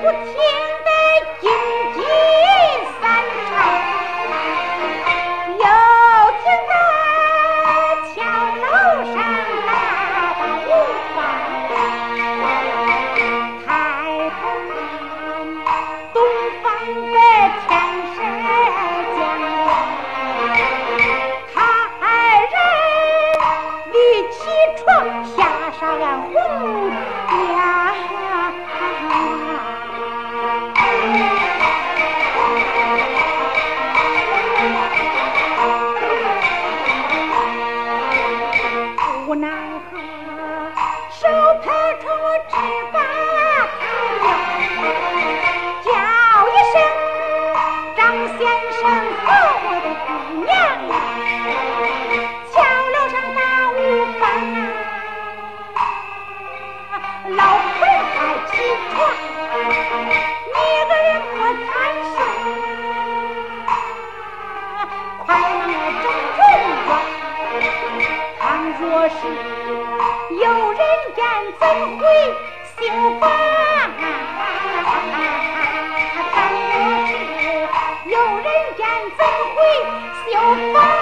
不停的金鸡三场，又听那桥楼上打的五板，抬头看东方的天色将，他还人绿起床下上了红。奈何，手拍出纸把叫一声张先生和我的姑娘。若是有人言，怎会心烦？若是有人言，怎会心烦？